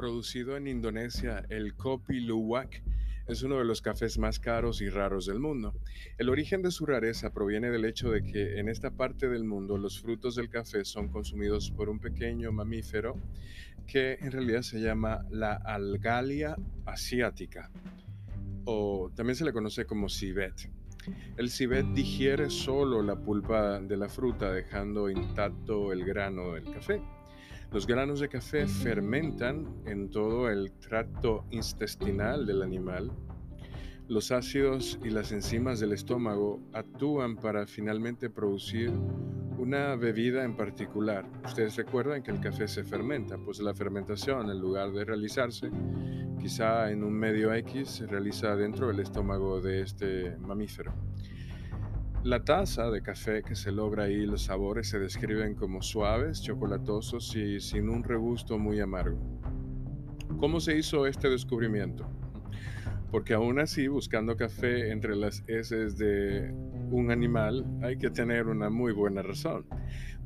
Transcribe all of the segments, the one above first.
Producido en Indonesia, el Kopi Luwak es uno de los cafés más caros y raros del mundo. El origen de su rareza proviene del hecho de que en esta parte del mundo los frutos del café son consumidos por un pequeño mamífero que en realidad se llama la algalia asiática o también se le conoce como civet. El civet digiere solo la pulpa de la fruta dejando intacto el grano del café. Los granos de café fermentan en todo el tracto intestinal del animal. Los ácidos y las enzimas del estómago actúan para finalmente producir una bebida en particular. Ustedes recuerdan que el café se fermenta, pues la fermentación, en lugar de realizarse quizá en un medio X, se realiza dentro del estómago de este mamífero. La taza de café que se logra ahí, los sabores se describen como suaves, chocolatosos y sin un regusto muy amargo. ¿Cómo se hizo este descubrimiento? Porque aún así, buscando café entre las heces de un animal, hay que tener una muy buena razón.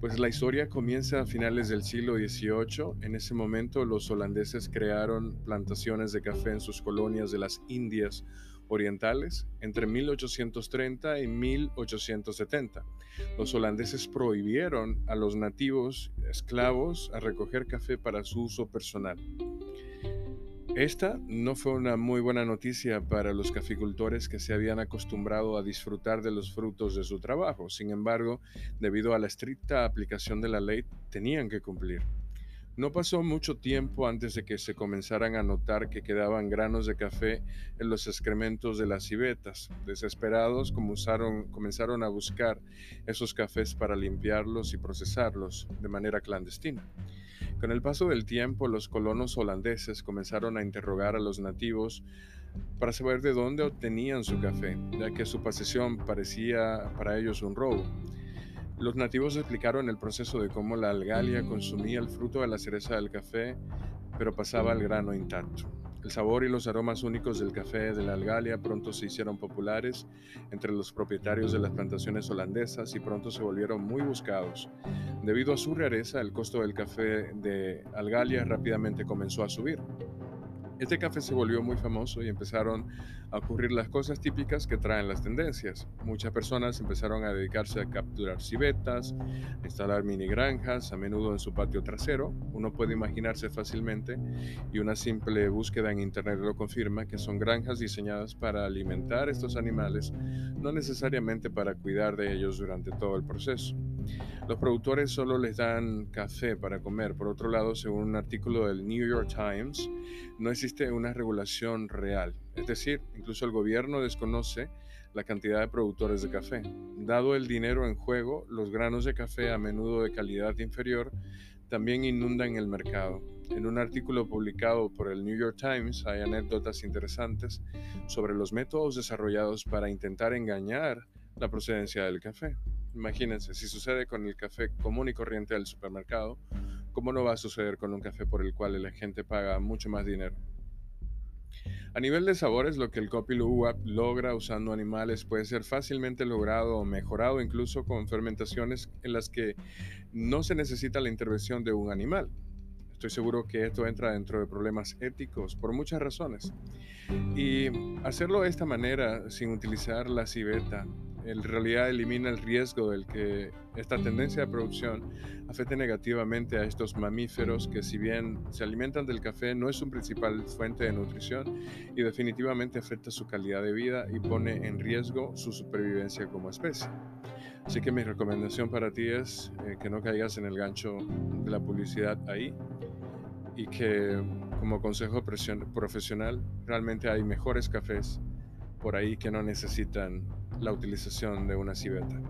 Pues la historia comienza a finales del siglo XVIII. En ese momento los holandeses crearon plantaciones de café en sus colonias de las Indias orientales entre 1830 y 1870. Los holandeses prohibieron a los nativos esclavos a recoger café para su uso personal. Esta no fue una muy buena noticia para los caficultores que se habían acostumbrado a disfrutar de los frutos de su trabajo. Sin embargo, debido a la estricta aplicación de la ley, tenían que cumplir. No pasó mucho tiempo antes de que se comenzaran a notar que quedaban granos de café en los excrementos de las civetas. Desesperados comenzaron, a buscar esos cafés para limpiarlos y procesarlos de manera clandestina. Con el paso del tiempo, los colonos holandeses comenzaron a interrogar a los nativos para saber de dónde obtenían su café, ya que su posesión parecía para ellos un robo. Los nativos explicaron el proceso de cómo la algalia consumía el fruto de la cereza del café, pero pasaba el grano intacto. El sabor y los aromas únicos del café de la algalia pronto se hicieron populares entre los propietarios de las plantaciones holandesas y pronto se volvieron muy buscados. Debido a su rareza, el costo del café de algalia rápidamente comenzó a subir. Este café se volvió muy famoso y empezaron a ocurrir las cosas típicas que traen las tendencias. Muchas personas empezaron a dedicarse a capturar civetas, a instalar mini granjas, a menudo en su patio trasero. Uno puede imaginarse fácilmente, y una simple búsqueda en Internet lo confirma, que son granjas diseñadas para alimentar estos animales, no necesariamente para cuidar de ellos durante todo el proceso. Los productores solo les dan café para comer. Por otro lado, según un artículo del New York Times, no existe una regulación real. Es decir, incluso el gobierno desconoce la cantidad de productores de café. Dado el dinero en juego, los granos de café a menudo de calidad inferior también inundan el mercado. En un artículo publicado por el New York Times hay anécdotas interesantes sobre los métodos desarrollados para intentar engañar la procedencia del café. Imagínense, si sucede con el café común y corriente del supermercado, ¿cómo no va a suceder con un café por el cual la gente paga mucho más dinero? A nivel de sabores, lo que el Kopi Luwak logra usando animales puede ser fácilmente logrado o mejorado incluso con fermentaciones en las que no se necesita la intervención de un animal. Estoy seguro que esto entra dentro de problemas éticos por muchas razones. Y hacerlo de esta manera, sin utilizar la civeta, en realidad elimina el riesgo del que esta tendencia de producción afecte negativamente a estos mamíferos que si bien se alimentan del café no es su principal fuente de nutrición y definitivamente afecta su calidad de vida y pone en riesgo su supervivencia como especie. Así que mi recomendación para ti es eh, que no caigas en el gancho de la publicidad ahí y que como consejo profesional realmente hay mejores cafés por ahí que no necesitan la utilización de una civeta.